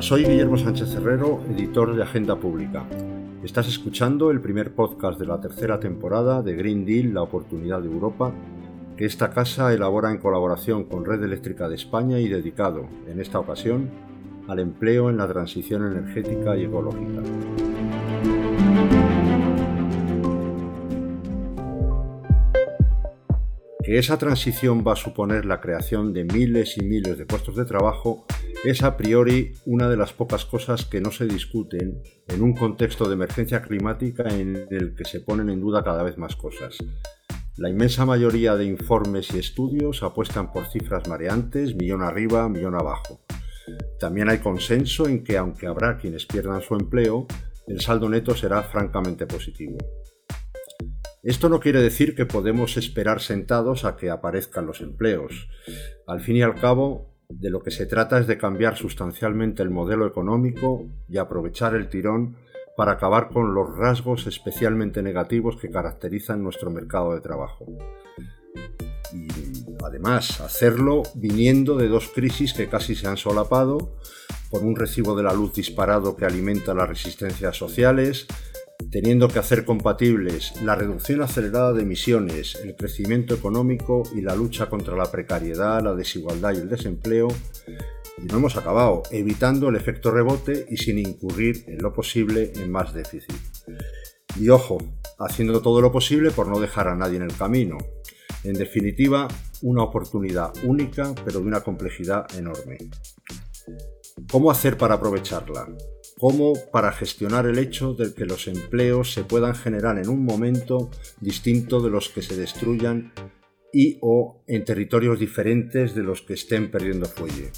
Soy Guillermo Sánchez Herrero, editor de Agenda Pública. Estás escuchando el primer podcast de la tercera temporada de Green Deal, la oportunidad de Europa, que esta casa elabora en colaboración con Red Eléctrica de España y dedicado, en esta ocasión, al empleo en la transición energética y ecológica. Que esa transición va a suponer la creación de miles y miles de puestos de trabajo es a priori una de las pocas cosas que no se discuten en un contexto de emergencia climática en el que se ponen en duda cada vez más cosas. La inmensa mayoría de informes y estudios apuestan por cifras mareantes, millón arriba, millón abajo. También hay consenso en que aunque habrá quienes pierdan su empleo, el saldo neto será francamente positivo. Esto no quiere decir que podemos esperar sentados a que aparezcan los empleos. Al fin y al cabo, de lo que se trata es de cambiar sustancialmente el modelo económico y aprovechar el tirón para acabar con los rasgos especialmente negativos que caracterizan nuestro mercado de trabajo. Y además, hacerlo viniendo de dos crisis que casi se han solapado, por un recibo de la luz disparado que alimenta las resistencias sociales, teniendo que hacer compatibles la reducción acelerada de emisiones, el crecimiento económico y la lucha contra la precariedad, la desigualdad y el desempleo, y no hemos acabado, evitando el efecto rebote y sin incurrir en lo posible en más déficit. Y ojo, haciendo todo lo posible por no dejar a nadie en el camino. En definitiva, una oportunidad única, pero de una complejidad enorme. ¿Cómo hacer para aprovecharla? Como para gestionar el hecho de que los empleos se puedan generar en un momento distinto de los que se destruyan y o en territorios diferentes de los que estén perdiendo fuelle.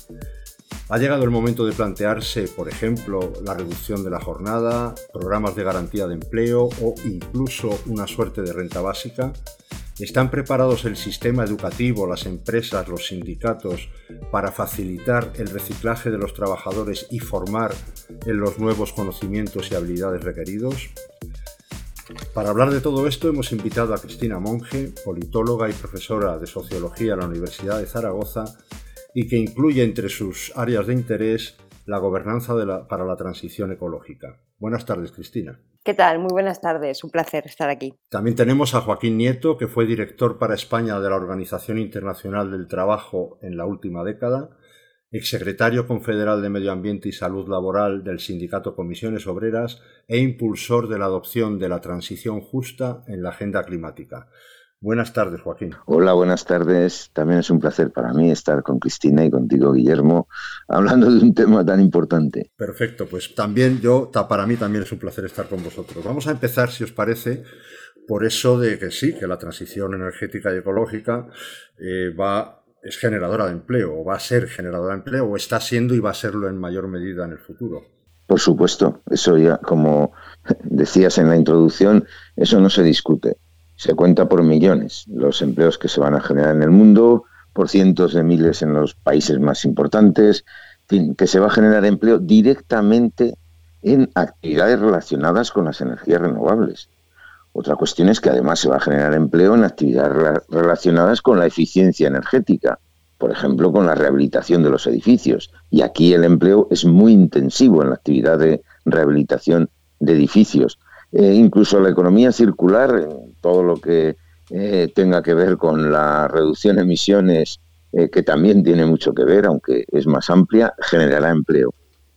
Ha llegado el momento de plantearse, por ejemplo, la reducción de la jornada, programas de garantía de empleo o incluso una suerte de renta básica ¿Están preparados el sistema educativo, las empresas, los sindicatos para facilitar el reciclaje de los trabajadores y formar en los nuevos conocimientos y habilidades requeridos? Para hablar de todo esto hemos invitado a Cristina Monge, politóloga y profesora de Sociología en la Universidad de Zaragoza, y que incluye entre sus áreas de interés la gobernanza para la transición ecológica. Buenas tardes, Cristina. ¿Qué tal? Muy buenas tardes, un placer estar aquí. También tenemos a Joaquín Nieto, que fue director para España de la Organización Internacional del Trabajo en la última década, exsecretario confederal de Medio Ambiente y Salud Laboral del Sindicato Comisiones Obreras e impulsor de la adopción de la transición justa en la agenda climática. Buenas tardes, Joaquín. Hola, buenas tardes. También es un placer para mí estar con Cristina y contigo, Guillermo, hablando de un tema tan importante. Perfecto, pues también yo, para mí también es un placer estar con vosotros. Vamos a empezar, si os parece, por eso de que sí, que la transición energética y ecológica eh, va es generadora de empleo, o va a ser generadora de empleo, o está siendo y va a serlo en mayor medida en el futuro. Por supuesto, eso ya, como decías en la introducción, eso no se discute se cuenta por millones los empleos que se van a generar en el mundo, por cientos de miles en los países más importantes, que se va a generar empleo directamente en actividades relacionadas con las energías renovables. Otra cuestión es que además se va a generar empleo en actividades relacionadas con la eficiencia energética, por ejemplo, con la rehabilitación de los edificios. Y aquí el empleo es muy intensivo en la actividad de rehabilitación de edificios. Eh, incluso la economía circular, todo lo que eh, tenga que ver con la reducción de emisiones, eh, que también tiene mucho que ver, aunque es más amplia, generará empleo.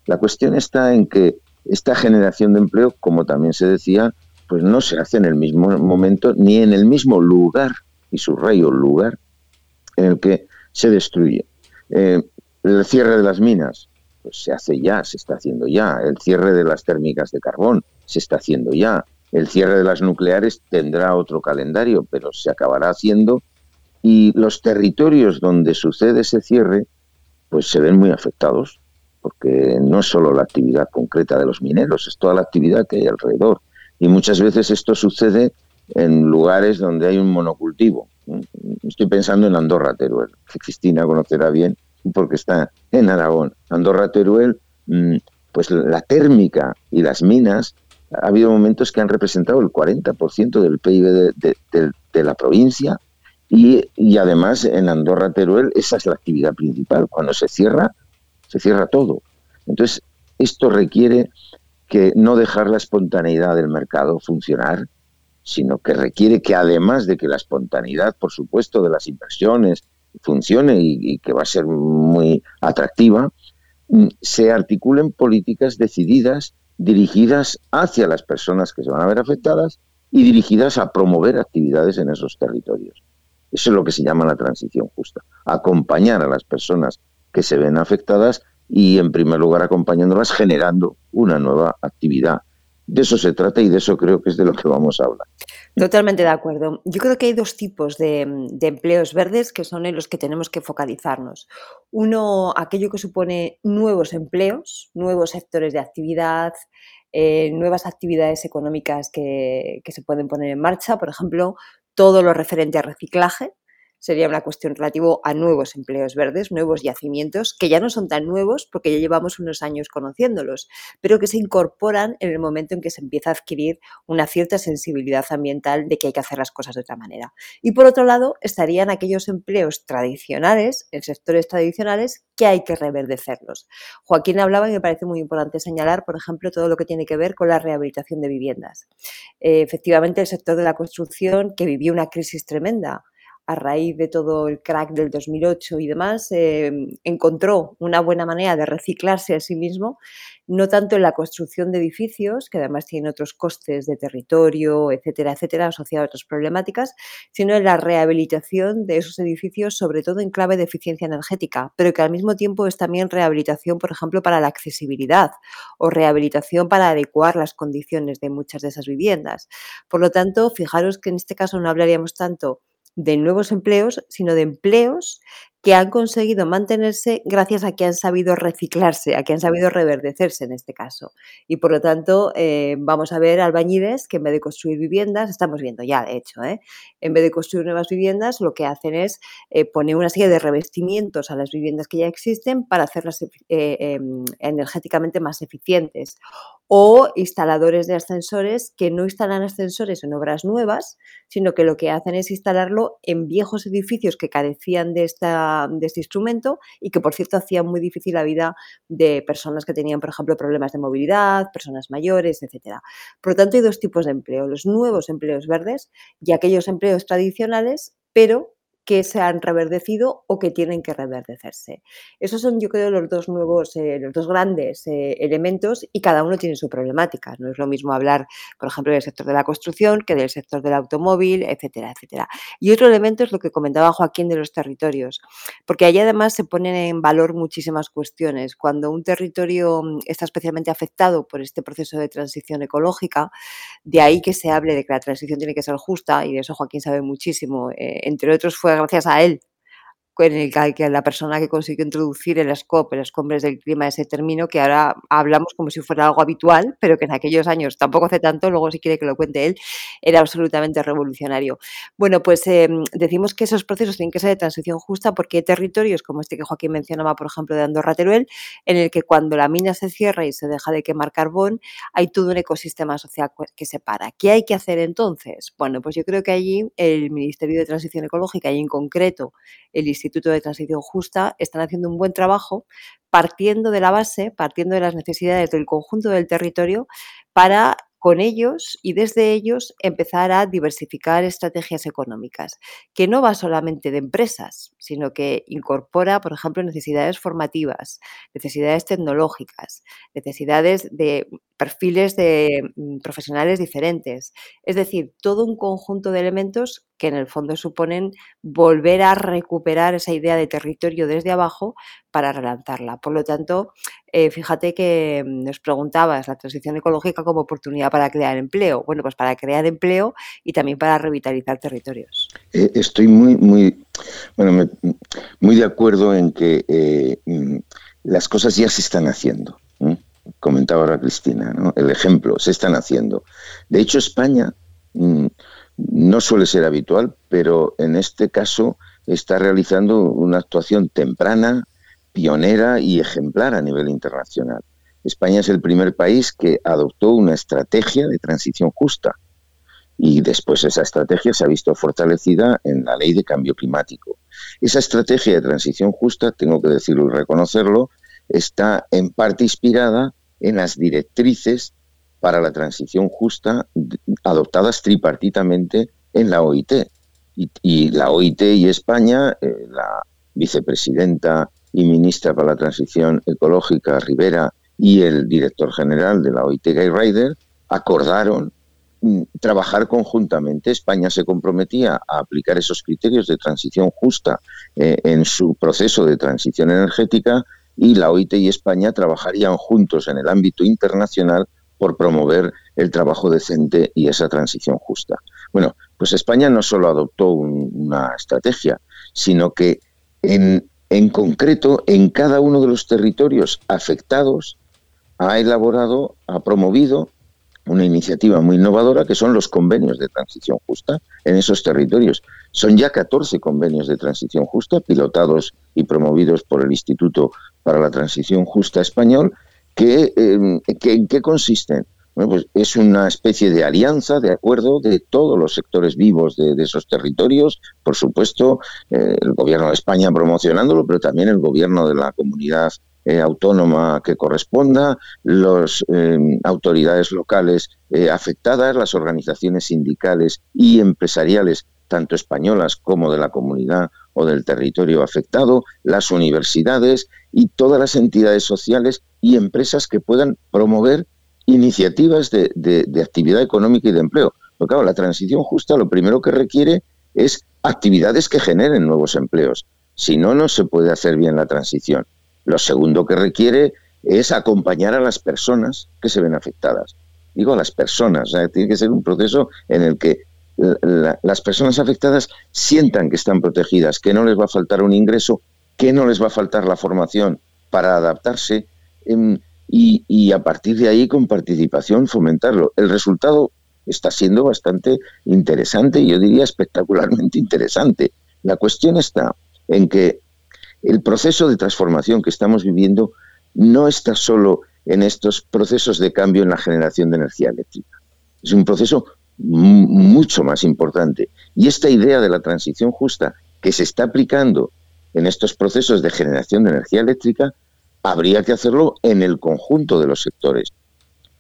La cuestión está en que esta generación de empleo, como también se decía, pues no se hace en el mismo momento ni en el mismo lugar, y subrayo lugar, en el que se destruye. el cierre de las minas, pues se hace ya, se está haciendo ya. El cierre de las térmicas de carbón se está haciendo ya. El cierre de las nucleares tendrá otro calendario, pero se acabará haciendo. Y los territorios donde sucede ese cierre, pues se ven muy afectados, porque no es solo la actividad concreta de los mineros, es toda la actividad que hay alrededor. Y muchas veces esto sucede en lugares donde hay un monocultivo. Estoy pensando en Andorra, Teruel, que Cristina conocerá bien, porque está en Aragón. Andorra Teruel, mm, pues la térmica y las minas, ha habido momentos que han representado el 40% del PIB de, la provincia y, además en Andorra Teruel esa es la actividad principal. Cuando se cierra, se cierra todo. Entonces, esto requiere que no dejar la espontaneidad del mercado funcionar, sino que requiere que además de que la espontaneidad, por supuesto, de las inversiones funcione y, que va a ser muy atractiva, mm, se articulen políticas decididas, dirigidas hacia las personas que se van a ver afectadas y dirigidas a promover actividades en esos territorios. Eso es lo que se llama la transición justa, acompañar a las personas que se ven afectadas y, en primer lugar, acompañándolas generando una nueva actividad. De eso se trata y de eso creo que es de lo que vamos a hablar. Totalmente de acuerdo. Yo creo que hay dos tipos de, empleos verdes que son en los que tenemos que focalizarnos. Uno, aquello que supone nuevos empleos, nuevos sectores de actividad, eh, nuevas actividades económicas que, que se pueden poner en marcha. Por ejemplo, todo lo referente a reciclaje, sería una cuestión relativo a nuevos empleos verdes, nuevos yacimientos, que ya no son tan nuevos porque ya llevamos unos años conociéndolos, pero que se incorporan en el momento en que se empieza a adquirir una cierta sensibilidad ambiental de que hay que hacer las cosas de otra manera. Y por otro lado, estarían aquellos empleos tradicionales, en sectores tradicionales, que hay que reverdecerlos. Joaquín hablaba y me parece muy importante señalar, por ejemplo, todo lo que tiene que ver con la rehabilitación de viviendas. Eh, efectivamente, el sector de la construcción, que vivió una crisis tremenda, a raíz de todo el crack del 2008 y demás, eh, encontró una buena manera de reciclarse a sí mismo, no tanto en la construcción de edificios, que además tienen otros costes de territorio, etcétera, etcétera, asociados a otras problemáticas, sino en la rehabilitación de esos edificios, sobre todo en clave de eficiencia energética, pero que al mismo tiempo es también rehabilitación, por ejemplo, para la accesibilidad o rehabilitación para adecuar las condiciones de muchas de esas viviendas. Por lo tanto, fijaros que en este caso no hablaríamos tanto de nuevos empleos, sino de empleos que han conseguido mantenerse gracias a que han sabido reciclarse, a que han sabido reverdecerse en este caso. Y por lo tanto, eh, vamos a ver albañiles que en vez de construir viviendas, estamos viendo ya de hecho, ¿eh? en vez de construir nuevas viviendas, lo que hacen es eh, poner una serie de revestimientos a las viviendas que ya existen para hacerlas em, energéticamente más eficientes o instaladores de ascensores que no instalan ascensores en obras nuevas, sino que lo que hacen es instalarlo en viejos edificios que carecían de, esta, de este instrumento y que, por cierto, hacían muy difícil la vida de personas que tenían, por ejemplo, problemas de movilidad, personas mayores, etc. Por lo tanto, hay dos tipos de empleo, los nuevos empleos verdes y aquellos empleos tradicionales, pero que se han reverdecido o que tienen que reverdecerse. Esos son, yo creo, los dos nuevos, eh, los dos grandes eh, elementos y cada uno tiene su problemática. No es lo mismo hablar, por ejemplo, del sector de la construcción que del sector del automóvil, etcétera, etcétera. Y otro elemento es lo que comentaba Joaquín de los territorios, porque allí además se ponen en valor muchísimas cuestiones. Cuando un territorio mm, está especialmente afectado por este proceso de transición ecológica, de ahí que se hable de que la transición tiene que ser justa, y de eso Joaquín sabe muchísimo, eh, entre otros fue gracias a él en el que la persona que consiguió introducir el SCOP, el escombres del clima, ese término que ahora hablamos como si fuera algo habitual, pero que en aquellos años tampoco hace tanto, luego si quiere que lo cuente él, era absolutamente revolucionario. Bueno, pues em, decimos que esos procesos tienen que ser de transición justa porque hay territorios como este que Joaquín mencionaba, por ejemplo, de Andorra Teruel, en el que cuando la mina se cierra y se deja de quemar carbón, hay todo un ecosistema social que se para. ¿Qué hay que hacer entonces? Bueno, pues yo creo que allí el Ministerio de Transición Ecológica y en concreto el Instituto Instituto de Transición Justa están haciendo un buen trabajo partiendo de la base, partiendo de las necesidades del conjunto del territorio para con ellos y desde ellos empezar a diversificar estrategias económicas, que no va solamente de empresas, sino que incorpora, por ejemplo, necesidades formativas, necesidades tecnológicas, necesidades de perfiles de mm, profesionales diferentes. Es decir, todo un conjunto de elementos que en el fondo suponen volver a recuperar esa idea de territorio desde abajo para relanzarla. Por lo tanto, eh, fíjate que mm, nos preguntabas la transición ecológica como oportunidad para crear empleo. Bueno, pues para crear empleo y también para revitalizar territorios. Eh, estoy muy, muy, bueno, muy de acuerdo en que eh, mm, las cosas ya se están haciendo comentaba ahora Cristina, ¿no? el ejemplo, se están haciendo. De hecho, España mm, no suele ser habitual, pero en este caso está realizando una actuación temprana, pionera y ejemplar a nivel internacional. España es el primer país que adoptó una estrategia de transición justa y después esa estrategia se ha visto fortalecida en la ley de cambio climático. Esa estrategia de transición justa, tengo que decirlo y reconocerlo, está en parte inspirada en las directrices para la transición justa adoptadas tripartitamente en la OIT. Y, la OIT y España, eh, la vicepresidenta y ministra para la transición ecológica, Rivera, y el director general de la OIT, Guy Ryder, acordaron mm, trabajar conjuntamente. España se comprometía a aplicar esos criterios de transición justa eh, en su proceso de transición energética y la OIT y España trabajarían juntos en el ámbito internacional por promover el trabajo decente y esa transición justa. Bueno, pues España no solo adoptó una estrategia, sino que en, en concreto en cada uno de los territorios afectados ha elaborado, ha promovido una iniciativa muy innovadora que son los convenios de transición justa en esos territorios. Son ya 14 convenios de transición justa pilotados y promovidos por el Instituto para la Transición Justa Español que, em, ¿En qué consisten? Bueno, pues es una especie de alianza, de acuerdo de todos los sectores vivos de, esos territorios, por supuesto, eh, el gobierno de España promocionándolo, pero también el gobierno de la comunidad eh, autónoma que corresponda, las em, autoridades locales eh, afectadas, las organizaciones sindicales y empresariales, tanto españolas como de la comunidad o del territorio afectado, las universidades y todas las entidades sociales y empresas que puedan promover iniciativas de, actividad económica y de empleo. Porque claro, la transición justa lo primero que requiere es actividades que generen nuevos empleos. Si no, no se puede hacer bien la transición. Lo segundo que requiere es acompañar a las personas que se ven afectadas. Digo a las personas, tiene que ser un proceso en el que las personas afectadas sientan que están protegidas, que no les va a faltar un ingreso, que no les va a faltar la formación para adaptarse em, y, a partir de ahí con participación fomentarlo. El resultado está siendo bastante interesante, yo diría espectacularmente interesante. La cuestión está en que el proceso de transformación que estamos viviendo no está solo en estos procesos de cambio en la generación de energía eléctrica. Es un proceso mucho más importante. Y esta idea de la transición justa que se está aplicando en estos procesos de generación de energía eléctrica, habría que hacerlo en el conjunto de los sectores.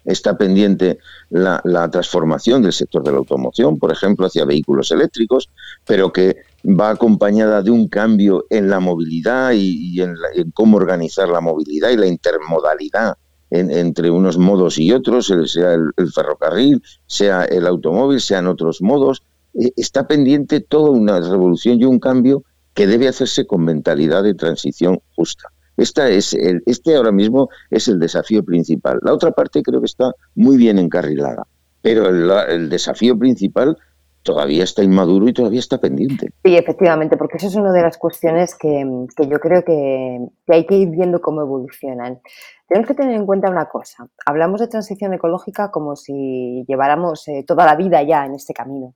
Está pendiente la, transformación del sector de la automoción, por ejemplo, hacia vehículos eléctricos, pero que va acompañada de un cambio en la movilidad y, en, cómo organizar la movilidad y la intermodalidad entre unos modos y otros, sea el, ferrocarril, sea el automóvil, sean otros modos. Eh, está pendiente toda una revolución y un cambio que debe hacerse con mentalidad de transición justa. Esta es el, este ahora mismo es el desafío principal. La otra parte creo que está muy bien encarrilada, pero el desafío principal todavía está inmaduro y todavía está pendiente. Sí, efectivamente, porque eso es una de las cuestiones que, yo creo que, hay que ir viendo cómo evolucionan. Tenemos que tener en cuenta una cosa. Hablamos de transición ecológica como si lleváramos eh, toda la vida ya en este camino.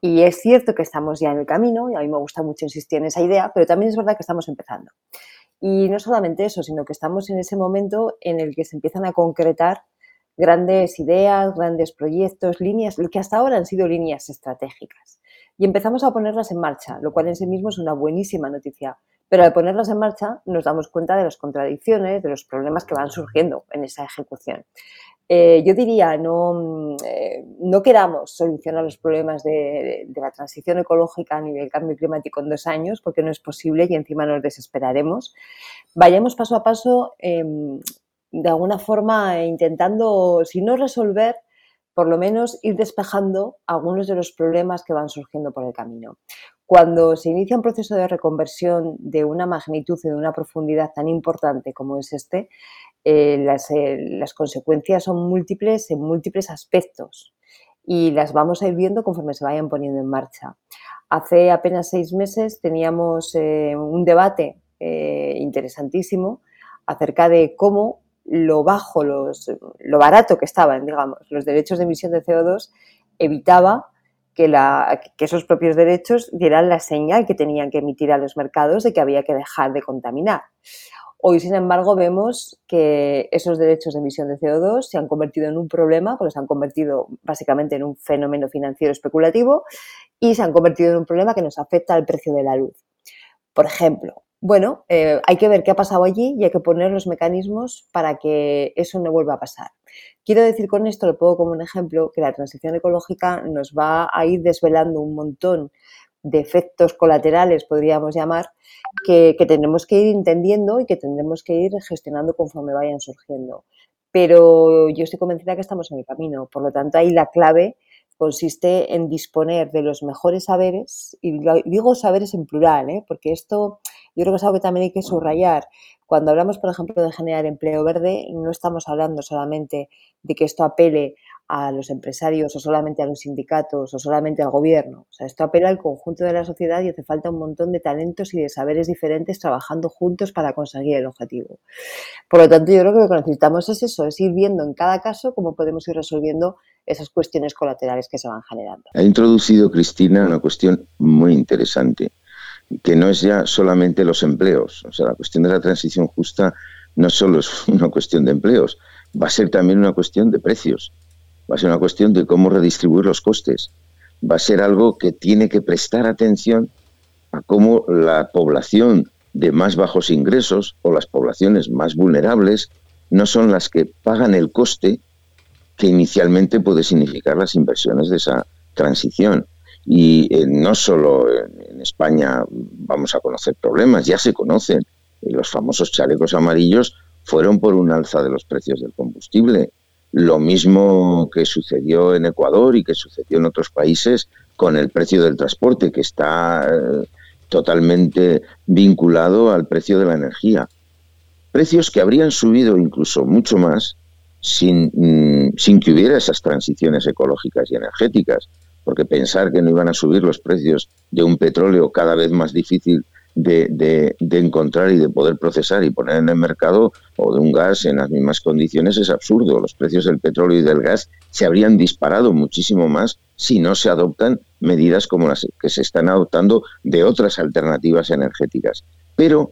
Y es cierto que estamos ya en el camino, y a mí me gusta mucho insistir en esa idea, pero también es verdad que estamos empezando. Y no solamente eso, sino que estamos en ese momento en el que se empiezan a concretar grandes ideas, grandes proyectos, líneas, lo que hasta ahora han sido líneas estratégicas. Y empezamos a ponerlas en marcha, lo cual en sí mismo es una buenísima noticia. Pero al ponerlas en marcha nos damos cuenta de las contradicciones, de los problemas que van surgiendo en esa ejecución. Eh, yo diría, no, eh, no queramos solucionar los problemas de, la transición ecológica ni del cambio climático en dos años, porque no es posible y encima nos desesperaremos. Vayamos paso a paso em, de alguna forma intentando, si no resolver, por lo menos ir despejando algunos de los problemas que van surgiendo por el camino. Cuando se inicia un proceso de reconversión de una magnitud y de una profundidad tan importante como es este, eh, las, eh, las, consecuencias son múltiples en múltiples aspectos y las vamos a ir viendo conforme se vayan poniendo en marcha. Hace apenas seis meses teníamos eh, un debate interesantísimo acerca de cómo lo bajo, lo barato que estaban, digamos, los derechos de emisión de CO2 evitaba que, que, esos propios derechos dieran la señal que tenían que emitir a los mercados de que había que dejar de contaminar. Hoy, sin embargo, vemos que esos derechos de emisión de CO2 se han convertido en un problema, porque se han convertido básicamente en un fenómeno financiero especulativo y se han convertido en un problema que nos afecta al precio de la luz. Por ejemplo, bueno, eh, hay que ver qué ha pasado allí y hay que poner los mecanismos para que eso no vuelva a pasar. Quiero decir con esto, lo pongo como un ejemplo, que la transición ecológica nos va a ir desvelando un montón de efectos colaterales, podríamos llamar, que, que tendremos que ir entendiendo y que tendremos que ir gestionando conforme vayan surgiendo. Pero yo estoy convencida que estamos en el camino. Por lo tanto, ahí la clave consiste en disponer de los mejores saberes, y digo saberes en plural, ¿eh? porque esto yo creo que es algo que también hay que subrayar. Cuando hablamos, por ejemplo, de generar empleo verde, no estamos hablando solamente de que esto apele a los empresarios o solamente a los sindicatos o solamente al gobierno. O sea, esto apela al conjunto de la sociedad y hace falta un montón de talentos y de saberes diferentes trabajando juntos para conseguir el objetivo. Por lo tanto, yo creo que lo que necesitamos es eso, es ir viendo en cada caso cómo podemos ir resolviendo esas cuestiones colaterales que se van generando. Ha introducido Cristina una cuestión muy interesante, que no es ya solamente los empleos. O sea, la cuestión de la transición justa no solo es una cuestión de empleos, va a ser también una cuestión de precios va a ser una cuestión de cómo redistribuir los costes. Va a ser algo que tiene que prestar atención a cómo la población de más bajos ingresos o las poblaciones más vulnerables no son las que pagan el coste que inicialmente puede significar las inversiones de esa transición. Y eh, no solo en, España vamos a conocer problemas, ya se conocen. Los famosos chalecos amarillos fueron por un alza de los precios del combustible. Lo mismo que sucedió en Ecuador y que sucedió en otros países con el precio del transporte, que está eh, totalmente vinculado al precio de la energía. Precios que habrían subido incluso mucho más sin, mm, sin que hubiera esas transiciones ecológicas y energéticas, porque pensar que no iban a subir los precios de un petróleo cada vez más difícil de, encontrar y de poder procesar y poner en el mercado o de un gas en las mismas condiciones es absurdo. Los precios del petróleo y del gas se habrían disparado muchísimo más si no se adoptan medidas como las que se están adoptando de otras alternativas energéticas. Pero,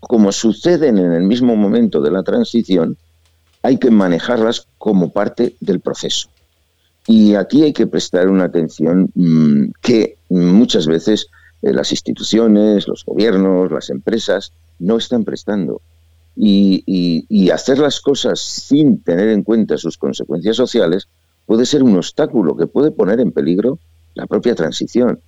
como suceden en el mismo momento de la transición, hay que manejarlas como parte del proceso. Y aquí hay que prestar una atención mm, que muchas veces eh, las instituciones, los gobiernos, las empresas no están prestando. Y, hacer las cosas sin tener en cuenta sus consecuencias sociales puede ser un obstáculo que puede poner en peligro la propia transición.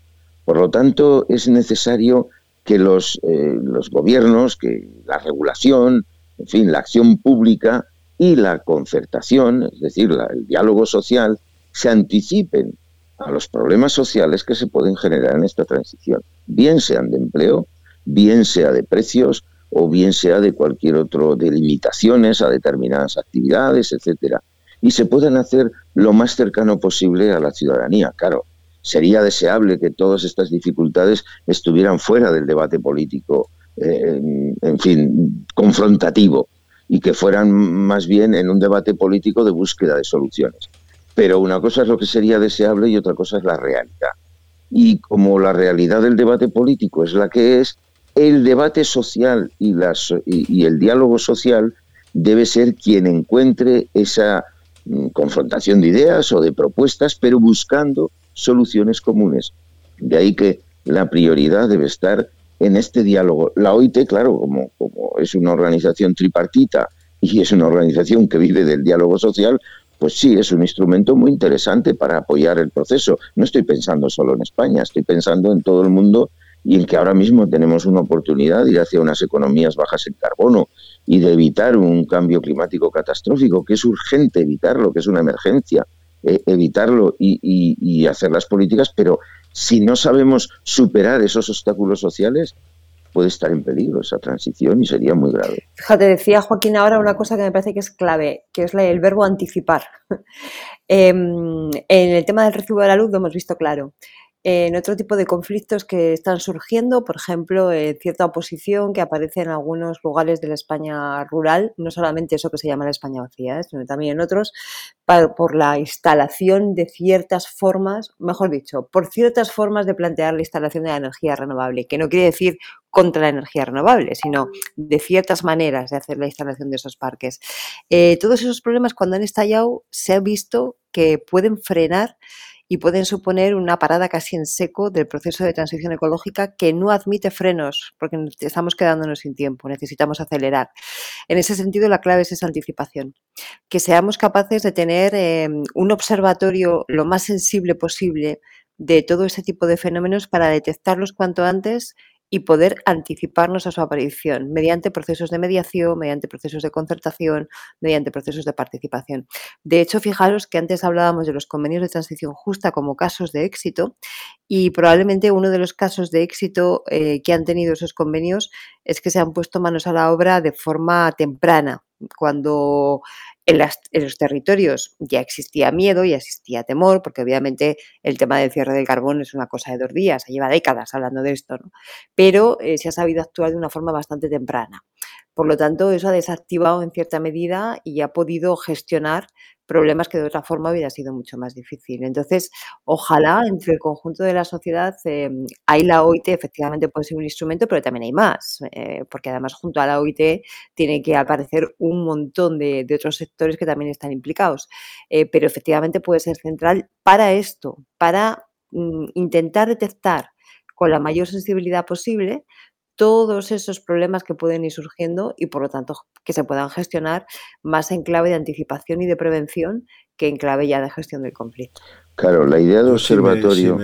Por lo tanto, es necesario que los, eh, los gobiernos, que la regulación, en fin, la acción pública y la concertación, es decir, el diálogo social, se anticipen a los problemas sociales que se pueden generar en esta transición, bien sean de empleo, bien sea de precios o bien sea de cualquier otro de limitaciones a determinadas actividades, etcétera, y se puedan hacer lo más cercano posible a la ciudadanía. Claro, sería deseable que todas estas dificultades estuvieran fuera del debate político, eh, en fin, confrontativo, y que fueran más bien en un debate político de búsqueda de soluciones. Pero una cosa es lo que sería deseable y otra cosa es la realidad. Y como la realidad del debate político es la que es, el debate social y, el diálogo social debe ser quien encuentre esa mm, confrontación de ideas o de propuestas, pero buscando soluciones comunes. De ahí que la prioridad debe estar en este diálogo. La OIT, claro, como es una organización tripartita y es una organización que vive del diálogo social, pues sí, es un instrumento muy interesante para apoyar el proceso. No estoy pensando solo en España, estoy pensando en todo el mundo y en que ahora mismo tenemos una oportunidad de ir hacia unas economías bajas en carbono y de evitar un cambio climático catastrófico, que es urgente evitarlo, que es una emergencia, eh, evitarlo y, y hacer las políticas, pero si no sabemos superar esos obstáculos sociales, puede estar en peligro esa transición y sería muy grave. Fíjate, decía Joaquín ahora una cosa que me parece que es clave, que es el verbo anticipar. Em, en el tema del recibo de la luz lo hemos visto claro en otro tipo de conflictos que están surgiendo, por ejemplo, cierta oposición que aparece en algunos lugares de la España rural, no solamente eso que se llama la España vacía, ¿eh? sino también en otros, por la instalación de ciertas formas, mejor dicho, por ciertas formas de plantear la instalación de la energía renovable, que no quiere decir contra la energía renovable, sino de ciertas maneras de hacer la instalación de esos parques. Eh, todos esos problemas cuando han estallado se ha visto que pueden frenar y pueden suponer una parada casi en seco del proceso de transición ecológica que no admite frenos porque estamos quedándonos sin tiempo, necesitamos acelerar. En ese sentido, la clave es esa anticipación, que seamos capaces de tener em, un observatorio lo más sensible posible de todo ese tipo de fenómenos para detectarlos cuanto antes y poder anticiparnos a su aparición mediante procesos de mediación, mediante procesos de concertación, mediante procesos de participación. De hecho, fijaros que antes hablábamos de los convenios de transición justa como casos de éxito y probablemente uno de los casos de éxito eh, que han tenido esos convenios es que se han puesto manos a la obra de forma temprana, cuando en, los territorios ya existía miedo, ya existía temor, porque obviamente el tema del cierre del carbón es una cosa de dos días, se lleva décadas hablando de esto, ¿no? pero eh, se ha sabido actuar de una forma bastante temprana. Por lo tanto, eso ha desactivado en cierta medida y ha podido gestionar problemas que de otra forma hubiera sido mucho más difícil. Entonces, ojalá entre el conjunto de la sociedad, em, hay la OIT, efectivamente puede ser un instrumento, pero también hay más, eh, porque además junto a la OIT tiene que aparecer un montón de, otros sectores que también están implicados. Eh, pero efectivamente puede ser central para esto, para mm, intentar detectar con la mayor sensibilidad posible todos esos problemas que pueden ir surgiendo y por lo tanto que se puedan gestionar más en clave de anticipación y de prevención que en clave ya de gestión del conflicto. Claro, la idea de observatorio...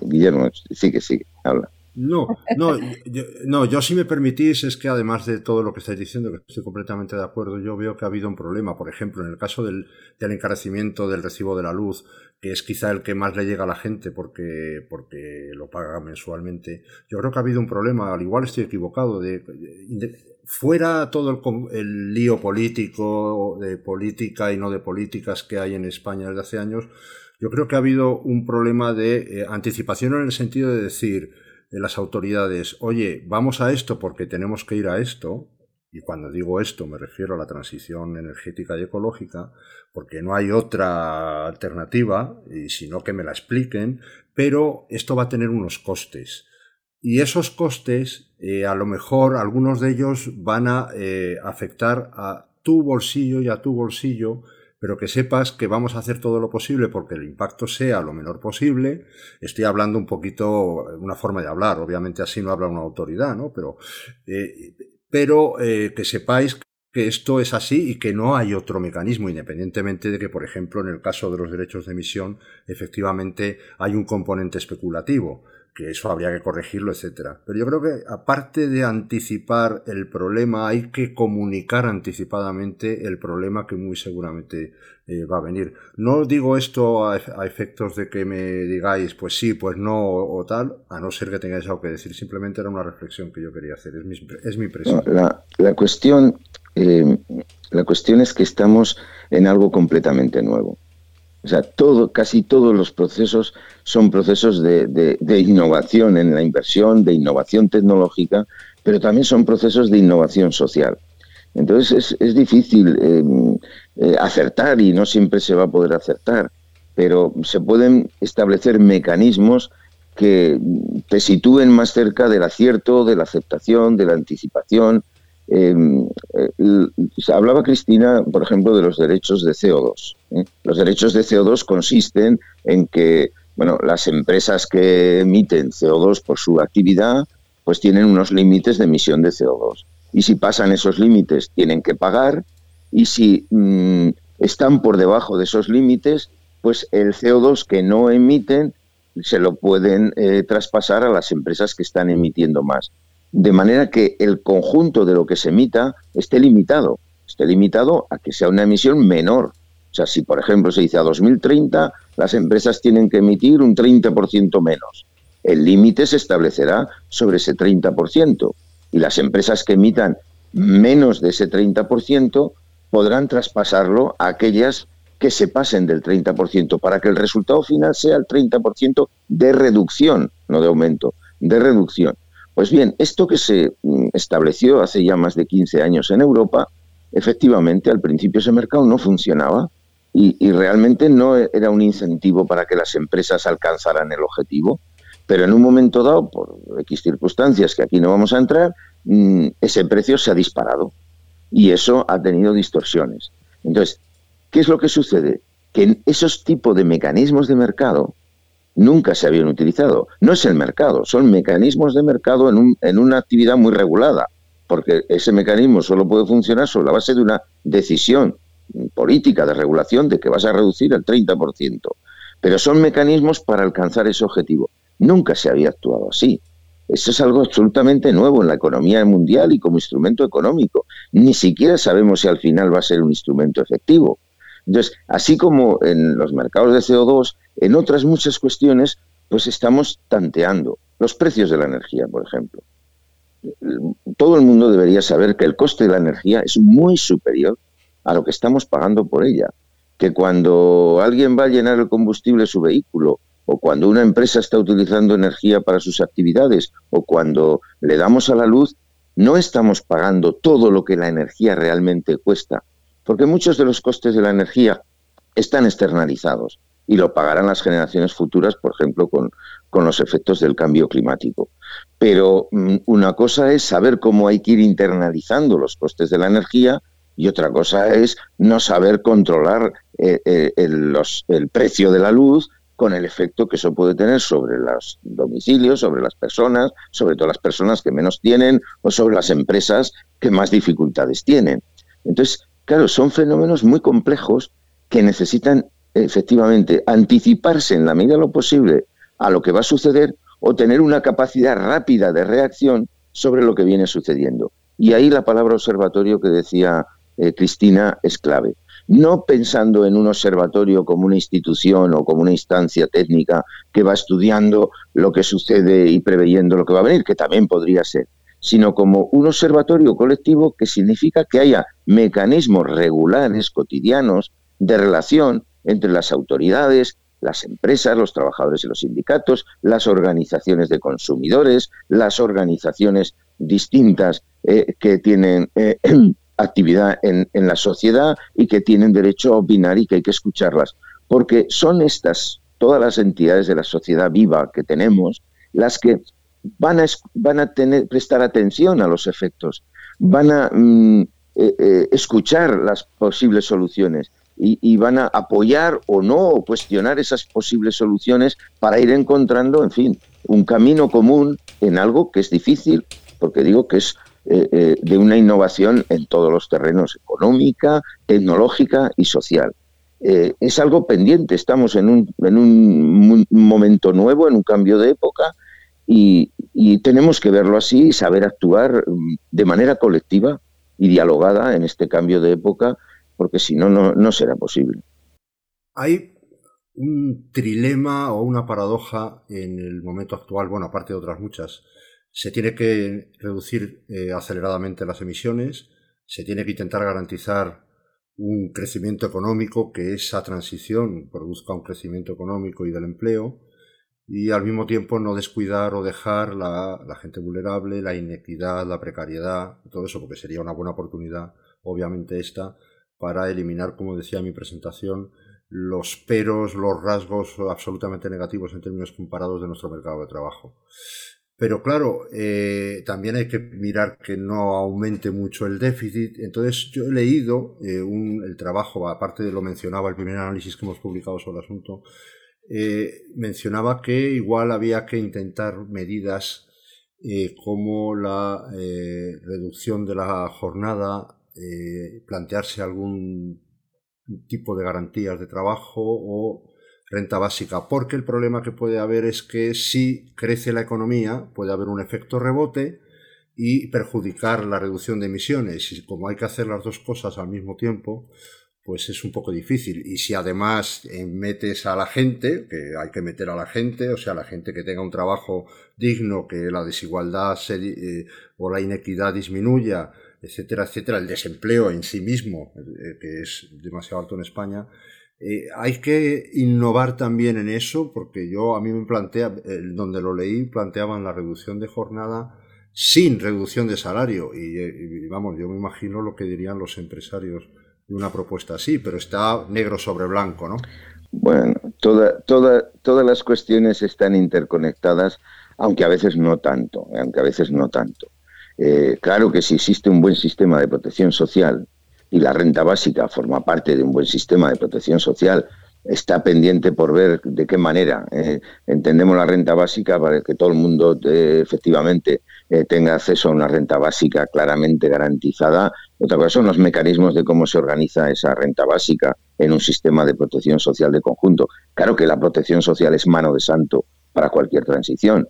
Guillermo, sigue, sigue, habla. No, no yo, no, yo si me permitís es que además de todo lo que estáis diciendo, que estoy completamente de acuerdo, yo veo que ha habido un problema. Por ejemplo, en el caso del, del encarecimiento del recibo de la luz, que es quizá el que más le llega a la gente porque, porque lo paga mensualmente, yo creo que ha habido un problema, al igual estoy equivocado, de, fuera todo el, el, lío político, de política y no de políticas que hay en España desde hace años, yo creo que ha habido un problema de eh, anticipación en el sentido de decir, las autoridades, oye, vamos a esto porque tenemos que ir a esto, y cuando digo esto me refiero a la transición energética y ecológica, porque no hay otra alternativa, y sino que me la expliquen, pero esto va a tener unos costes. Y esos costes, eh, a lo mejor algunos de ellos van a eh, afectar a tu bolsillo y a tu bolsillo pero que sepas que vamos a hacer todo lo posible porque el impacto sea lo menor posible. Estoy hablando un poquito, una forma de hablar, obviamente así no habla una autoridad, ¿no? Pero, eh, pero eh, que sepáis que esto es así y que no hay otro mecanismo, independientemente de que, por ejemplo, en el caso de los derechos de emisión, efectivamente hay un componente especulativo que eso habría que corregirlo, etcétera. Pero yo creo que aparte de anticipar el problema, hay que comunicar anticipadamente el problema que muy seguramente eh, va a venir. No digo esto a, efectos de que me digáis, pues sí, pues no, o, tal, a no ser que tengáis algo que decir. Simplemente era una reflexión que yo quería hacer. Es mi, es mi impresión. La, la, cuestión, eh, la cuestión es que estamos en algo completamente nuevo. O sea, todo, casi todos los procesos son procesos de, innovación en la inversión, de innovación tecnológica, pero también son procesos de innovación social. Entonces es, difícil em, eh, acertar y no siempre se va a poder acertar, pero se pueden establecer mecanismos que te sitúen más cerca del acierto, de la aceptación, de la anticipación, Em, eh, hablaba Cristina, por ejemplo, de los derechos de CO2. ¿eh? Los derechos de CO2 consisten en que bueno, las empresas que emiten CO2 por su actividad pues tienen unos límites de emisión de CO2. Y si pasan esos límites, tienen que pagar. Y si mm, están por debajo de esos límites, pues el CO2 que no emiten se lo pueden eh, traspasar a las empresas que están emitiendo más de manera que el conjunto de lo que se emita esté limitado, esté limitado a que sea una emisión menor. O sea, si por ejemplo se dice a 2030 las empresas tienen que emitir un 30% menos, el límite se establecerá sobre ese 30% y las empresas que emitan menos de ese 30% podrán traspasarlo a aquellas que se pasen del 30% para que el resultado final sea el 30% de reducción, no de aumento, de reducción. Pues bien, esto que se mm, estableció hace ya más de 15 años en Europa, efectivamente al principio ese mercado no funcionaba y, realmente no era un incentivo para que las empresas alcanzaran el objetivo, pero en un momento dado, por X circunstancias que aquí no vamos a entrar, mm, ese precio se ha disparado y eso ha tenido distorsiones. Entonces, ¿qué es lo que sucede? Que en esos tipos de mecanismos de mercado nunca se habían utilizado. No es el mercado, son mecanismos de mercado en, en una actividad muy regulada, porque ese mecanismo solo puede funcionar sobre la base de una decisión política de regulación de que vas a reducir el 30%. Pero son mecanismos para alcanzar ese objetivo. Nunca se había actuado así. Eso es algo absolutamente nuevo en la economía mundial y como instrumento económico. Ni siquiera sabemos si al final va a ser un instrumento efectivo. Entonces, así como en los mercados de CO2, en otras muchas cuestiones, pues estamos tanteando. Los precios de la energía, por ejemplo. Todo el mundo debería saber que el coste de la energía es muy superior a lo que estamos pagando por ella. Que cuando alguien va a llenar el combustible de su vehículo o cuando una empresa está utilizando energía para sus actividades, o cuando le damos a la luz, no estamos pagando todo lo que la energía realmente cuesta, porque muchos de los costes de la energía están externalizados y lo pagarán las generaciones futuras, por ejemplo, con, con los efectos del cambio climático. Pero mm, una cosa es saber cómo hay que ir internalizando los costes de la energía y otra cosa es no saber controlar eh, eh, el precio de la luz con el efecto que eso puede tener sobre los domicilios, sobre las personas, sobre todo las personas que menos tienen o sobre las empresas que más dificultades tienen. Entonces, claro, son fenómenos muy complejos que necesitan efectivamente anticiparse en la medida de lo posible a lo que va a suceder o tener una capacidad rápida de reacción sobre lo que viene sucediendo. Y ahí la palabra observatorio que decía eh, Cristina es clave no pensando en un observatorio como una institución o como una instancia técnica que va estudiando lo que sucede y preveyendo lo que va a venir, que también podría ser, sino como un observatorio colectivo que significa que haya mecanismos regulares, cotidianos, de relación entre las autoridades, las empresas, los trabajadores y los sindicatos, las organizaciones de consumidores, las organizaciones distintas eh, que tienen eh, actividad en, la sociedad y que tienen derecho a opinar y que hay que escucharlas. Porque son estas, todas las entidades de la sociedad viva que tenemos, las que van a, van a prestar atención a los efectos, van a mm, eh, escuchar las posibles soluciones y, y, van a apoyar o no o cuestionar esas posibles soluciones para ir encontrando, en fin, un camino común en algo que es difícil, porque digo que es eh, eh, de una innovación en todos los terrenos, económica, tecnológica y social. Eh, es algo pendiente, estamos en un, en un, momento nuevo, en un cambio de época y, tenemos que verlo así y saber actuar mm, de manera colectiva y dialogada en este cambio de época, porque si no, no será posible. Hay un trilema o una paradoja en el momento actual, bueno, aparte de otras muchas, se tiene que reducir eh, aceleradamente las emisiones, se tiene que intentar garantizar un crecimiento económico, que esa transición produzca un crecimiento económico y del empleo, y al mismo tiempo no descuidar o dejar la, la gente vulnerable, la inequidad, la precariedad, todo eso, porque sería una buena oportunidad, obviamente esta, para eliminar, como decía en mi presentación, los peros, los rasgos absolutamente negativos en términos comparados de nuestro mercado de trabajo. Pero claro, eh, también hay que mirar que no aumente mucho el déficit. Entonces yo he leído eh, un, el trabajo, aparte de lo mencionaba el primer análisis que hemos publicado sobre el asunto, eh, mencionaba que igual había que intentar medidas como la reducción de la jornada, plantearse algún tipo de garantías de trabajo o renta básica, porque el problema que puede haber es que si crece la economía puede haber un efecto rebote y perjudicar la reducción de emisiones. Y como hay que hacer las dos cosas al mismo tiempo, pues es un poco difícil. Y si además eh, metes a la gente, que hay que meter a la gente, o sea, la gente que tenga un trabajo digno, que la desigualdad eh, o la inequidad disminuya, etcétera, etcétera, el desempleo en sí mismo, eh, que es demasiado alto en España, eh, hay que innovar también en eso, porque yo a mí me plantea, donde lo leí, planteaban la reducción de jornada sin reducción de salario. Y, vamos, yo me imagino lo que dirían los empresarios de una propuesta así, pero está negro sobre blanco, ¿no? Bueno, toda, toda, todas las cuestiones están interconectadas, aunque a veces no tanto, aunque a veces no tanto. Eh, claro que si existe un buen sistema de protección social, y la renta básica forma parte de un buen sistema de protección social está pendiente por ver de qué manera eh, entendemos la renta básica para que todo el mundo eh, efectivamente tenga acceso a una renta básica claramente garantizada. Otra cosa son los mecanismos de cómo se organiza esa renta básica en un sistema de protección social de conjunto. Claro que la protección social es mano de santo para cualquier transición.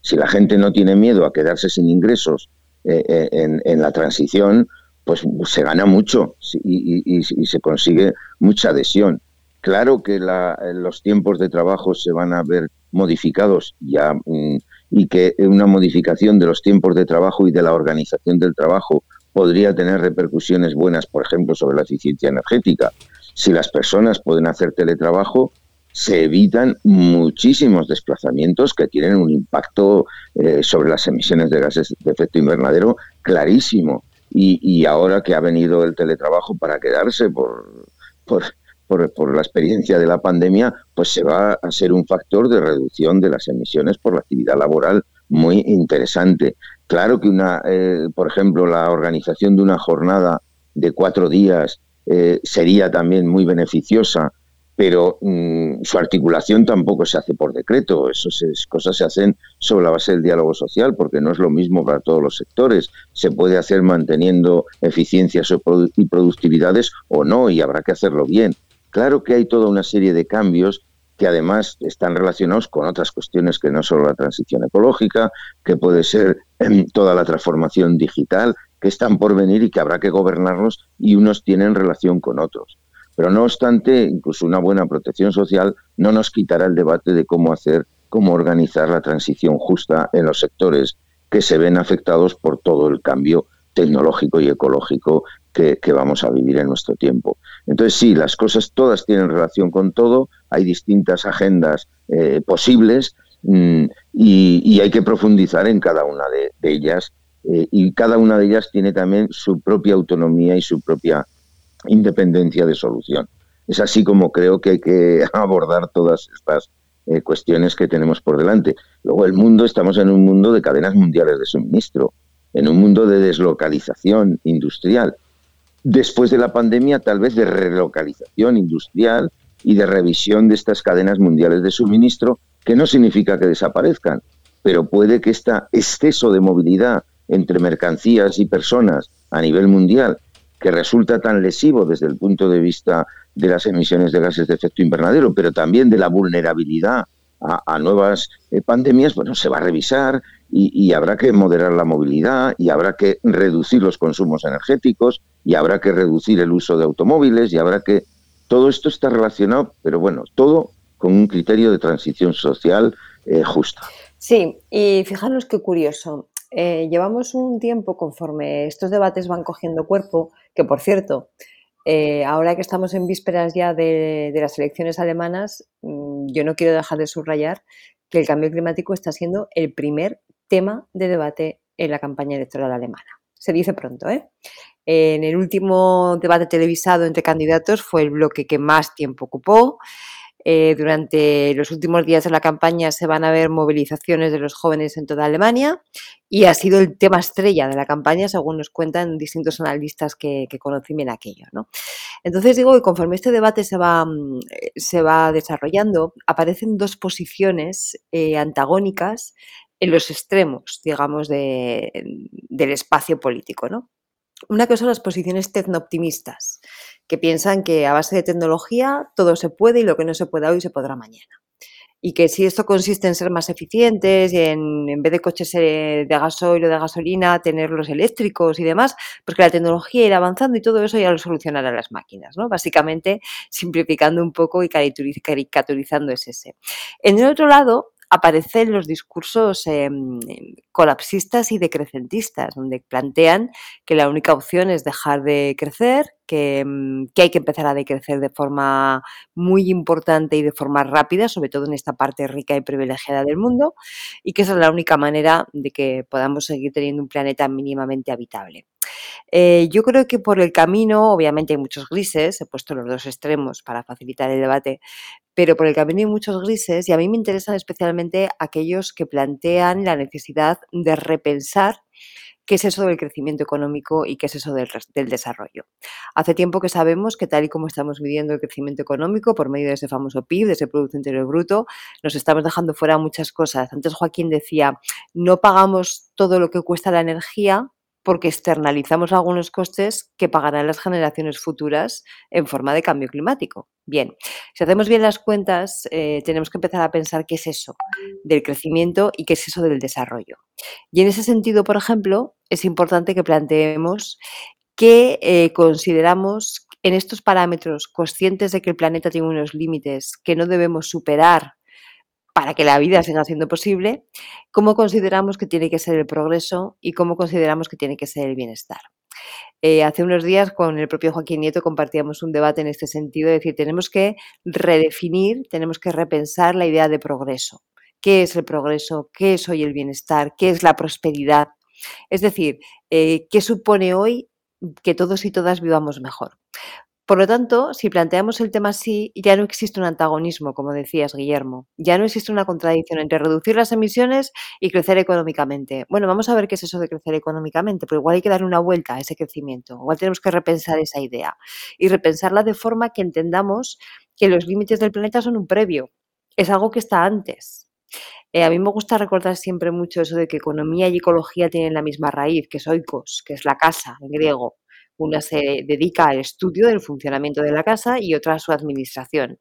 Si la gente no tiene miedo a quedarse sin ingresos en, en la transición, pues se gana mucho y, se consigue mucha adhesión. Claro que los tiempos de trabajo se van a ver modificados ya mm, y que una modificación de los tiempos de trabajo y de la organización del trabajo podría tener repercusiones buenas, por ejemplo, sobre la eficiencia energética. Si las personas pueden hacer teletrabajo, se evitan muchísimos desplazamientos que tienen un impacto eh, sobre las emisiones de gases de efecto invernadero clarísimo y, ahora que ha venido el teletrabajo para quedarse por, por, por, la experiencia de la pandemia, pues se va a ser un factor de reducción de las emisiones por la actividad laboral muy interesante. Claro que una, eh, por ejemplo, la organización de una jornada de cuatro días eh, sería también muy beneficiosa pero mm, su articulación tampoco se hace por decreto, esas cosas se hacen sobre la base del diálogo social, porque no es lo mismo para todos los sectores, se puede hacer manteniendo eficiencias y productividades o no, y habrá que hacerlo bien. Claro que hay toda una serie de cambios que además están relacionados con otras cuestiones que no solo la transición ecológica, que puede ser em, toda la transformación digital, que están por venir y que habrá que gobernarlos y unos tienen relación con otros. Pero no obstante, incluso una buena protección social no nos quitará el debate de cómo hacer, cómo organizar la transición justa en los sectores que se ven afectados por todo el cambio tecnológico y ecológico que, vamos a vivir en nuestro tiempo. Entonces sí, las cosas todas tienen relación con todo, hay distintas agendas eh, posibles mm, y, hay que profundizar en cada una de, ellas eh, y cada una de ellas tiene también su propia autonomía y su propia independencia de solución. Es así como creo que hay que abordar todas estas eh, cuestiones que tenemos por delante. Luego el mundo, estamos en un mundo de cadenas mundiales de suministro, en un mundo de deslocalización industrial. Después de la pandemia, tal vez de relocalización industrial y de revisión de estas cadenas mundiales de suministro, que no significa que desaparezcan, pero puede que este exceso de movilidad entre mercancías y personas a nivel mundial que resulta tan lesivo desde el punto de vista de las emisiones de gases de efecto invernadero, pero también de la vulnerabilidad a, nuevas eh, pandemias, bueno, se va a revisar y, habrá que moderar la movilidad y habrá que reducir los consumos energéticos y habrá que reducir el uso de automóviles y habrá que... Todo esto está relacionado, pero bueno, todo con un criterio de transición social eh, justa. Sí, y fijaros qué curioso. Eh, llevamos un tiempo conforme estos debates van cogiendo cuerpo, que por cierto, eh, ahora que estamos en vísperas ya de, las elecciones alemanas, mm, yo no quiero dejar de subrayar que el cambio climático está siendo el primer tema de debate en la campaña electoral alemana. Se dice pronto, ¿eh? En el último debate televisado entre candidatos fue el bloque que más tiempo ocupó. Eh, durante los últimos días de la campaña se van a ver movilizaciones de los jóvenes en toda Alemania y ha sido el tema estrella de la campaña, según nos cuentan distintos analistas que, conocen bien aquello. Entonces digo que conforme este debate se va, mm, se va desarrollando, aparecen dos posiciones eh, antagónicas en los extremos, digamos, del espacio político. ¿no? Una que son las posiciones tecno-optimistas, que piensan que a base de tecnología todo se puede y lo que no se pueda hoy se podrá mañana. Y que si esto consiste en ser más eficientes y en, en vez de coches eh, de gasoil o de gasolina, tenerlos eléctricos y demás, pues que la tecnología irá avanzando y todo eso ya lo solucionará las máquinas, ¿no? Básicamente simplificando un poco y caricaturizando ese. En el otro lado, aparecen los discursos em, colapsistas y decrecentistas, donde plantean que la única opción es dejar de crecer, que, em, que, hay que empezar a decrecer de forma muy importante y de forma rápida, sobre todo en esta parte rica y privilegiada del mundo, y que esa es la única manera de que podamos seguir teniendo un planeta mínimamente habitable. Eh, yo creo que por el camino, obviamente hay muchos grises, he puesto los dos extremos para facilitar el debate, pero por el camino hay muchos grises y a mí me interesan especialmente aquellos que plantean la necesidad de repensar qué es eso del crecimiento económico y qué es eso del, desarrollo. Hace tiempo que sabemos que tal y como estamos midiendo el crecimiento económico por medio de ese famoso PIB, de ese Producto Interior Bruto, nos estamos dejando fuera muchas cosas. Antes Joaquín decía, no pagamos todo lo que cuesta la energía, porque externalizamos algunos costes que pagarán las generaciones futuras en forma de cambio climático. Bien, si hacemos bien las cuentas, eh, tenemos que empezar a pensar qué es eso del crecimiento y qué es eso del desarrollo. Y en ese sentido, por ejemplo, es importante que planteemos qué eh, consideramos en estos parámetros conscientes de que el planeta tiene unos límites que no debemos superar para que la vida siga siendo posible, cómo consideramos que tiene que ser el progreso y cómo consideramos que tiene que ser el bienestar. Eh, hace unos días con el propio Joaquín Nieto compartíamos un debate en este sentido, es decir, tenemos que redefinir, tenemos que repensar la idea de progreso. ¿Qué es el progreso? ¿Qué es hoy el bienestar? ¿Qué es la prosperidad? Es decir, eh, ¿qué supone hoy que todos y todas vivamos mejor? Por lo tanto, si planteamos el tema así, ya no existe un antagonismo, como decías, Guillermo. Ya no existe una contradicción entre reducir las emisiones y crecer económicamente. Bueno, vamos a ver qué es eso de crecer económicamente, pero igual hay que dar una vuelta a ese crecimiento. Igual tenemos que repensar esa idea y repensarla de forma que entendamos que los límites del planeta son un previo. Es algo que está antes. Eh, a mí me gusta recordar siempre mucho eso de que economía y ecología tienen la misma raíz, que es oikos, que es la casa en griego. Una se dedica al estudio del funcionamiento de la casa y otra a su administración.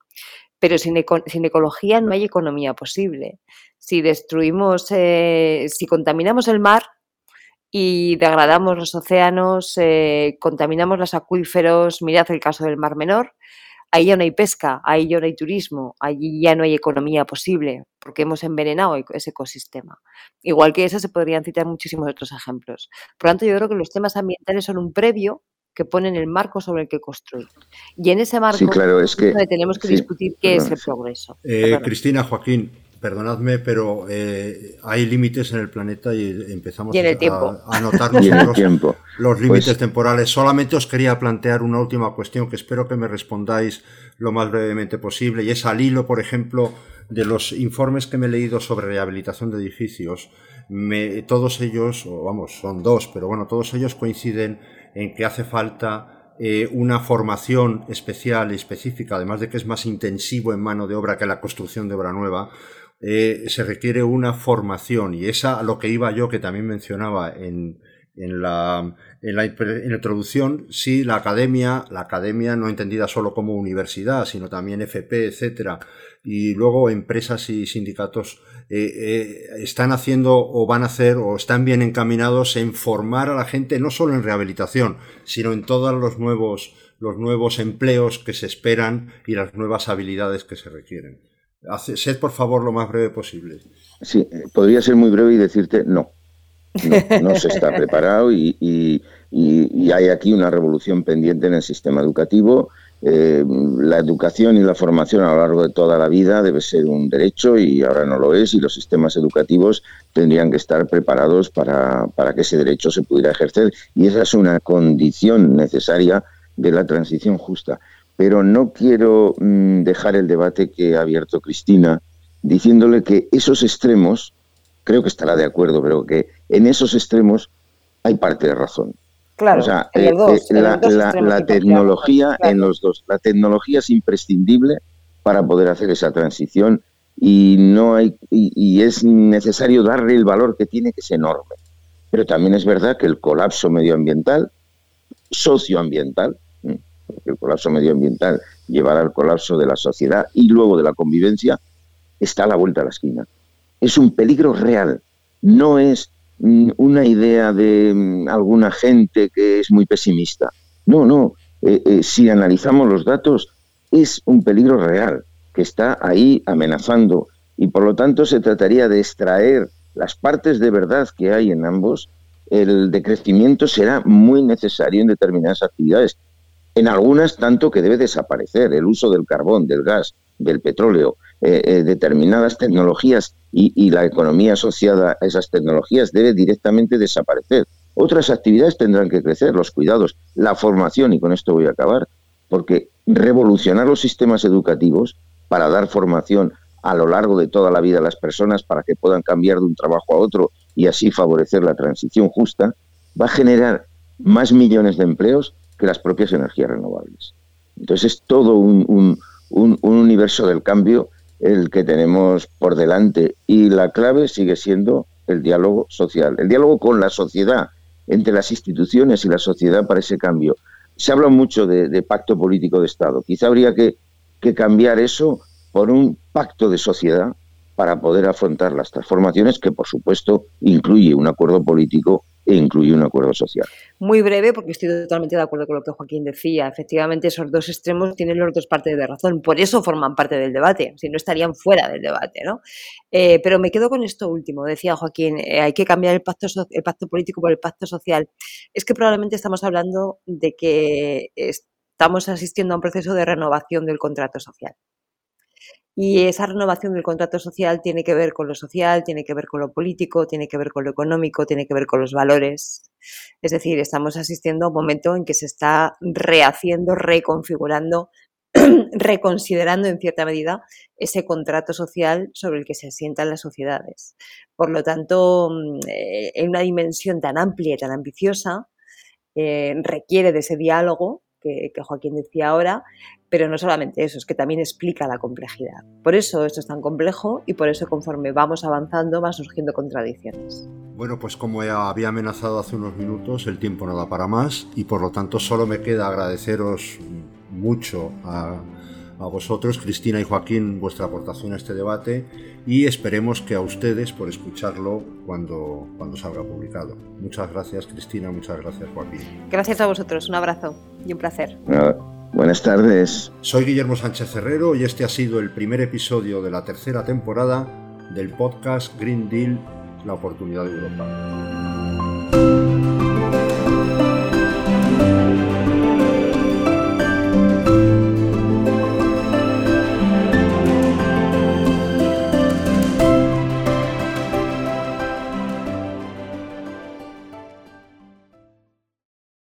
Pero sin, ecología no hay economía posible. Si destruimos, eh, si contaminamos el mar y degradamos los océanos, eh, contaminamos los acuíferos, mirad el caso del Mar Menor, ahí ya no hay pesca, ahí ya no hay turismo, allí ya no hay economía posible, porque hemos envenenado e-, ese ecosistema. Igual que ese se podrían citar muchísimos otros ejemplos. Por lo tanto, yo creo que los temas ambientales son un previo que ponen el marco sobre el que construir. Y en ese marco claro, es que, tenemos que discutir qué es el progreso. Eh, Cristina, Joaquín, perdonadme, pero eh, hay límites en el planeta y empezamos a, a, notar los, los límites pues temporales. Solamente os quería plantear una última cuestión que espero que me respondáis lo más brevemente posible y es al hilo, por ejemplo, de los informes que me he leído sobre rehabilitación de edificios. Me, todos ellos, o vamos, son dos, pero bueno, todos ellos coinciden en que hace falta eh, una formación especial y específica, además de que es más intensivo en mano de obra que la construcción de obra nueva, eh, se requiere una formación y esa lo que iba yo que también mencionaba en, en la, en la, introducción, sí, la academia, la academia no entendida solo como universidad, sino también FP, etcétera, y luego empresas y sindicatos eh, eh, están haciendo o van a hacer o están bien encaminados en formar a la gente no solo en rehabilitación, sino en todos los nuevos, los nuevos empleos que se esperan y las nuevas habilidades que se requieren. Sed por favor lo más breve posible. Sí, podría ser muy breve y decirte no no, se está preparado y, hay aquí una revolución pendiente en el sistema educativo. Eh, la educación y la formación a lo largo de toda la vida debe ser un derecho y ahora no lo es y los sistemas educativos tendrían que estar preparados para, para que ese derecho se pudiera ejercer y esa es una condición necesaria de la transición justa. Pero no quiero mm, dejar el debate que ha abierto Cristina diciéndole que esos extremos creo que estará de acuerdo, pero que en esos extremos hay parte de razón. Claro, o sea, eh, la, tecnología en los dos, la tecnología es imprescindible para poder hacer esa transición y no hay y, es necesario darle el valor que tiene que es enorme. Pero también es verdad que el colapso medioambiental, socioambiental, el colapso medioambiental llevará al colapso de la sociedad y luego de la convivencia, está a la vuelta de la esquina es un peligro real, no es mm, una idea de mm, alguna gente que es muy pesimista. No, no, eh, eh, si analizamos los datos, es un peligro real que está ahí amenazando y por lo tanto se trataría de extraer las partes de verdad que hay en ambos. El decrecimiento será muy necesario en determinadas actividades, en algunas tanto que debe desaparecer el uso del carbón, del gas, del petróleo, eh, eh, determinadas tecnologías y, la economía asociada a esas tecnologías debe directamente desaparecer. Otras actividades tendrán que crecer, los cuidados, la formación, y con esto voy a acabar, porque revolucionar los sistemas educativos para dar formación a lo largo de toda la vida a las personas para que puedan cambiar de un trabajo a otro y así favorecer la transición justa, va a generar más millones de empleos que las propias energías renovables. Entonces es todo un, universo del cambio el que tenemos por delante y la clave sigue siendo el diálogo social, el diálogo con la sociedad, entre las instituciones y la sociedad para ese cambio. Se habla mucho de, pacto político de Estado. Quizá habría que, que cambiar eso por un pacto de sociedad para poder afrontar las transformaciones que, por supuesto, incluye un acuerdo político e incluye un acuerdo social. Muy breve, porque estoy totalmente de acuerdo con lo que Joaquín decía. Efectivamente, esos dos extremos tienen las dos partes de razón. Por eso forman parte del debate, si no estarían fuera del debate. ¿no? Eh, pero me quedo con esto último. Decía Joaquín, eh, hay que cambiar el pacto, el pacto político por el pacto social. Es que probablemente estamos hablando de que estamos asistiendo a un proceso de renovación del contrato social. Y esa renovación del contrato social tiene que ver con lo social, tiene que ver con lo político, tiene que ver con lo económico, tiene que ver con los valores. Es decir, estamos asistiendo a un momento en que se está rehaciendo, reconfigurando, reconsiderando en cierta medida ese contrato social sobre el que se asientan las sociedades. Por lo tanto, mm, eh, en una dimensión tan amplia y tan ambiciosa, eh, requiere de ese diálogo que, Joaquín decía ahora, pero no solamente eso, es que también explica la complejidad. Por eso esto es tan complejo y por eso conforme vamos avanzando van surgiendo contradicciones. Bueno, pues como ya había amenazado hace unos minutos, el tiempo no da para más y por lo tanto solo me queda agradeceros mucho a a vosotros, Cristina y Joaquín, vuestra aportación a este debate y esperemos que a ustedes por escucharlo cuando, cuando salga publicado. Muchas gracias, Cristina, muchas gracias, Joaquín. Gracias a vosotros, un abrazo y un placer. buenas tardes. Soy Guillermo Sánchez Herrero y este ha sido el primer episodio de la tercera temporada del podcast Green Deal, la oportunidad de Europa.